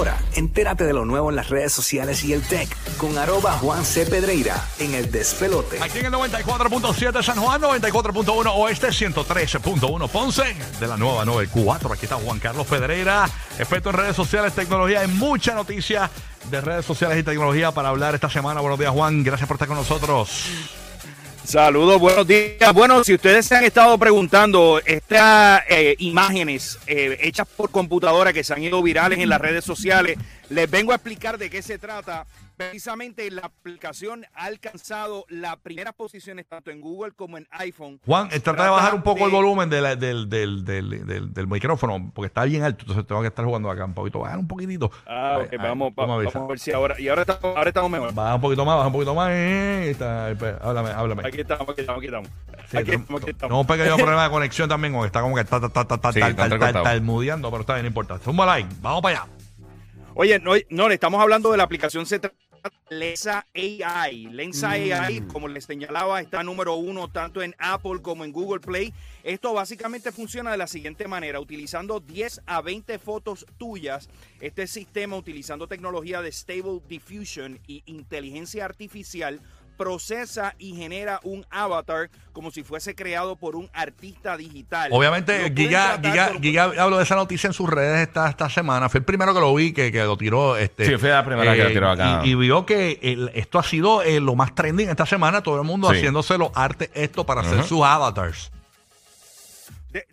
Ahora, entérate de lo nuevo en las redes sociales y el tech con arroba Juan C. Pedreira en el despelote. Aquí en el 94.7 San Juan, 94.1 Oeste, 113.1 Ponce, de la nueva 94. Aquí está Juan Carlos Pedreira, experto en redes sociales, tecnología, en mucha noticia de redes sociales y tecnología para hablar esta semana. Buenos días, Juan. Gracias por estar con nosotros. Saludos, buenos días. Bueno, si ustedes se han estado preguntando, estas eh, imágenes eh, hechas por computadora que se han ido virales en las redes sociales, les vengo a explicar de qué se trata. Precisamente la aplicación ha alcanzado las primeras posiciones tanto en Google como en iPhone. Juan, eh, trata de bajar un poco el volumen de la- del, del, del, del, del micrófono, porque está bien alto, entonces tengo que estar jugando acá un poquito. Bajar un poquitito. Ah, ok, vamos, tú me vamos, a ver si ahora. Y ahora estamos, ahora estamos mejor. Baja un poquito más, baja un poquito más. eh, ahí está, ahí, pues, háblame, háblame. Aquí estamos, aquí estamos, aquí estamos. Sí, Aquí tenemos- estamos, aquí estamos. tenemos un pequeño problema de conexión también, porque está como que está, está, está, está, Sí, está, está está, entrecortado. está mudeando, pero está bien, no importa. Zumba like, vamos para allá. Oye, no, no, le estamos hablando de la aplicación se trata Lensa AI. Lensa AI, como les señalaba, está número uno tanto en Apple como en Google Play. Esto básicamente funciona de la siguiente manera, utilizando 10 a 20 fotos tuyas. Este sistema, utilizando tecnología de Stable Diffusion y inteligencia artificial, procesa y genera un avatar como si fuese creado por un artista digital. Obviamente, Giga, Giga, por- Giga habló de esa noticia en sus redes esta, esta semana. Fue el primero que lo vi, que, que lo tiró. Este, Sí, fue la primera que lo tiró acá. Y, y vio que el- esto ha sido eh, lo más trending esta semana. Todo el mundo Sí. haciéndose los artes esto para hacer sus avatars.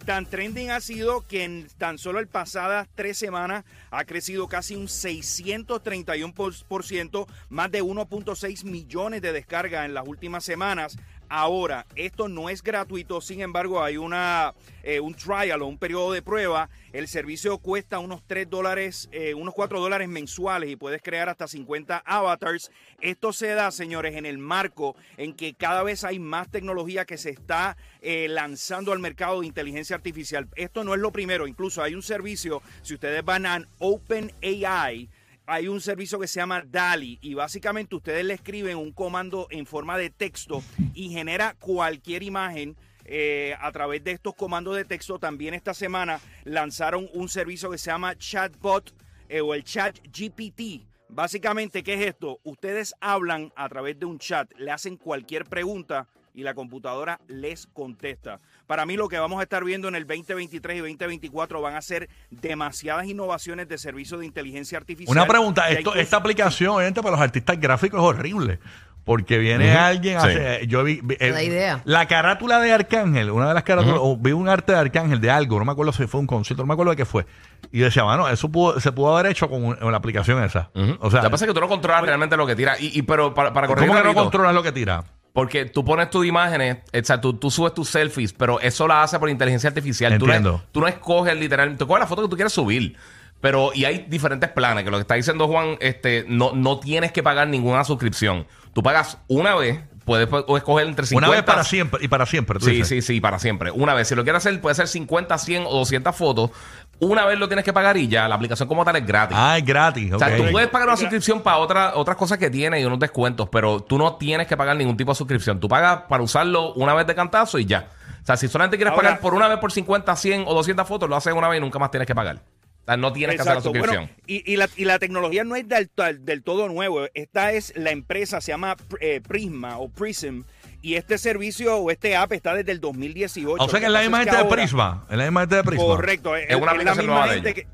Tan trending ha sido que en tan solo el pasadas tres semanas ha crecido casi un 631%, más de 1.6 millones de descargas en las últimas semanas. Ahora, esto no es gratuito, sin embargo, hay una, eh, un trial o un periodo de prueba. El servicio cuesta unos 3 dólares, eh, unos 4 dólares mensuales y puedes crear hasta 50 avatars. Esto se da, señores, en el marco en que cada vez hay más tecnología que se está eh, lanzando al mercado de inteligencia artificial. Esto no es lo primero, incluso hay un servicio, si ustedes van a OpenAI, hay un servicio que se llama DALI y básicamente ustedes le escriben un comando en forma de texto y genera cualquier imagen eh, a través de estos comandos de texto. También esta semana lanzaron un servicio que se llama Chatbot eh, o el Chat GPT. Básicamente, ¿qué es esto? Ustedes hablan a través de un chat, le hacen cualquier pregunta y la computadora les contesta. Para mí lo que vamos a estar viendo en el 2023 y 2024 van a ser demasiadas innovaciones de servicios de inteligencia artificial. Una pregunta, Ya esto, incluso- esta aplicación, obviamente, para los artistas gráficos es horrible. Porque viene alguien, Sí. hace- yo vi, vi- eh, La idea. la carátula de Arcángel, una de las carátulas, o vi un arte de Arcángel de algo, no me acuerdo si fue un concierto, no me acuerdo de qué fue. Y decía, bueno, eso pudo- se pudo haber hecho con, un- con la aplicación esa. Ujú. O sea, lo que pasa es que tú no controlas realmente lo que tira. Y, y- pero para, para corregir ¿cómo que no controlas lo que tira? Porque tú pones tus imágenes, o sea, tú, tú subes tus selfies, pero eso la hace por inteligencia artificial. Tú Entiendo. no, tú no escoges literalmente, tú coges la foto que tú quieres subir. Pero, y hay diferentes planes, que lo que está diciendo Juan, este, no, no tienes que pagar ninguna suscripción. Tú pagas una vez, puedes o escoger entre 50. Una vez para siempre y para siempre. tú Sí, dices. sí, sí, para siempre. Una vez. Si lo quieres hacer, puede ser 50, 100 o 200 fotos. Una vez lo tienes que pagar y ya. La aplicación como tal es gratis. Ah, es gratis. O sea, tú puedes pagar una suscripción para otra, otras cosas que tiene y unos descuentos, pero tú no tienes que pagar ningún tipo de suscripción. Tú pagas para usarlo una vez de cantazo y ya. O sea, si solamente quieres Ahora- pagar por una vez por 50, 100 o 200 fotos, lo haces una vez y nunca más tienes que pagar. Sea, no tienes que hacer la Exacto. suscripción. Bueno, y, y la, y la tecnología no es del, todo nuevo. Esta es la empresa, se llama eh, Prisma o Prism. Y este servicio o este app está desde el 2018. O sea que es la misma es gente de Prisma. Es la misma gente de Prisma. Correcto. Es, Es una es la aplicación misma nueva de gente que,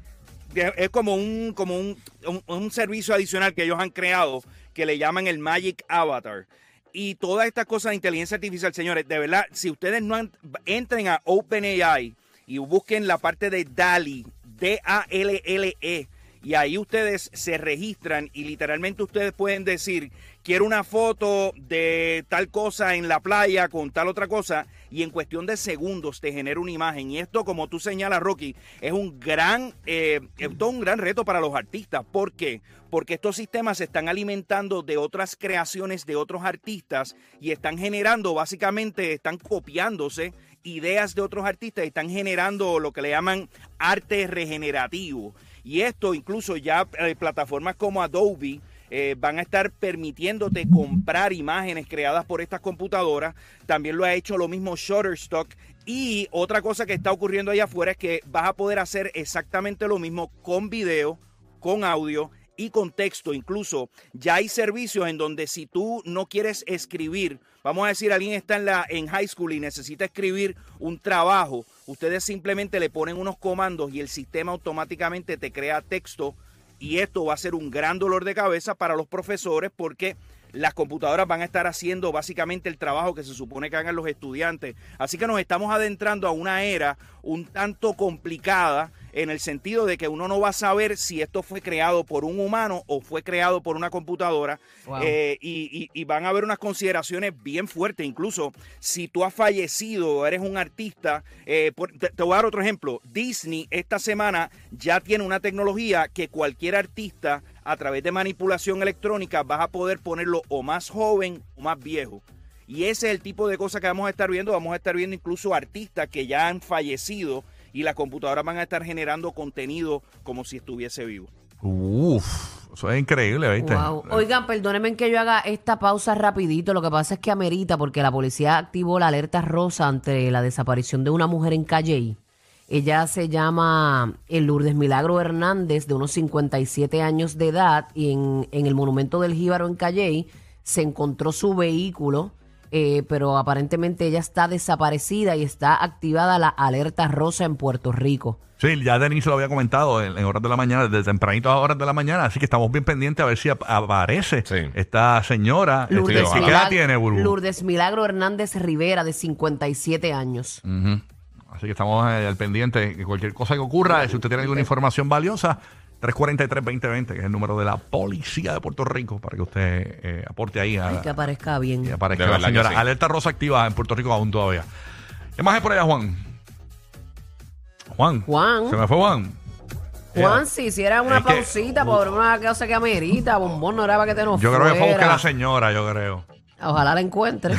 que es como un como un, un- un servicio adicional que ellos han creado que le llaman el Magic Avatar. Y todas estas cosas de inteligencia artificial, señores, de verdad, si ustedes no han- entren a OpenAI y busquen la parte de DALI, D-A-L-L-E, y ahí ustedes se registran y literalmente ustedes pueden decir, quiero una foto de tal cosa en la playa con tal otra cosa, y en cuestión de segundos te genera una imagen. Y esto, como tú señalas, Rocky, es un gran, eh, es un gran reto para los artistas. ¿Por qué? Porque estos sistemas se están alimentando de otras creaciones de otros artistas y están generando, básicamente, están copiándose ideas de otros artistas y están generando lo que le llaman arte regenerativo. Y esto incluso ya eh, plataformas como Adobe eh, van a estar permitiéndote comprar imágenes creadas por estas computadoras. También lo ha hecho lo mismo Shutterstock. Y otra cosa que está ocurriendo allá afuera es que vas a poder hacer exactamente lo mismo con video, con audio y con texto. Incluso ya hay servicios en donde si tú no quieres escribir, vamos a decir, alguien está en, la, en high school y necesita escribir un trabajo, ustedes simplemente le ponen unos comandos y el sistema automáticamente te crea texto y esto va a ser un gran dolor de cabeza para los profesores porque las computadoras van a estar haciendo básicamente el trabajo que se supone que hagan los estudiantes. Así que nos estamos adentrando a una era un tanto complicada en el sentido de que uno no va a saber si esto fue creado por un humano o fue creado por una computadora Wow. eh, y, y- y van a haber unas consideraciones bien fuertes, incluso si tú has fallecido o eres un artista, eh, por- te, te voy a dar otro ejemplo, Disney esta semana ya tiene una tecnología que cualquier artista a través de manipulación electrónica vas a poder ponerlo o más joven o más viejo. Y ese es el tipo de cosas que vamos a estar viendo. Vamos a estar viendo incluso artistas que ya han fallecido y las computadoras van a estar generando contenido como si estuviese vivo. Uf, eso es increíble, ¿viste? Wow. Oigan, perdónenme que yo haga esta pausa rapidito. Lo que pasa es que amerita porque la policía activó la alerta rosa ante la desaparición de una mujer en Calley. Ella se llama eh, Lourdes Milagro Hernández, de unos 57 años de edad, y en, en el monumento del Jíbaro en Calley se encontró su vehículo, eh, pero aparentemente ella está desaparecida y está activada la alerta rosa en Puerto Rico. Sí, ya Denise lo había comentado en, en horas de la mañana, desde tempranito a horas de la mañana, así que estamos bien pendientes a ver si ap- aparece Sí. esta señora. Este, Lourdes, ¿Qué edad Milag- tiene, Burbu? Lourdes Milagro Hernández Rivera, de 57 años. Ujú. Así que estamos eh, al pendiente. que Cualquier cosa que ocurra, si usted tiene alguna información valiosa, 343-2020, que es el número de la policía de Puerto Rico, para que usted eh, aporte ahí a, Ay, que aparezca bien. y aparezca De la que señora. sí. Alerta rosa activa en Puerto Rico aún todavía. ¿Qué más hay por allá, Juan? Juan. Juan. Se me fue Juan. Juan, si hiciera una Es que- pausita por una cosa que amerita, bombón, no era para que te nos Yo creo que fue a buscar a la señora, yo creo. Ojalá la encuentre.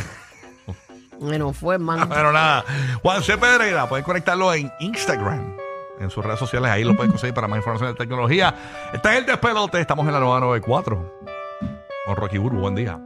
bueno, fue, hermano. Pero nada, Juan C. Pedreira, pueden conectarlo en Instagram, en sus redes sociales, ahí lo pueden conseguir para más información de tecnología. Este es el despelote, estamos en la nueva 94. Con Rocky Burbu, buen día.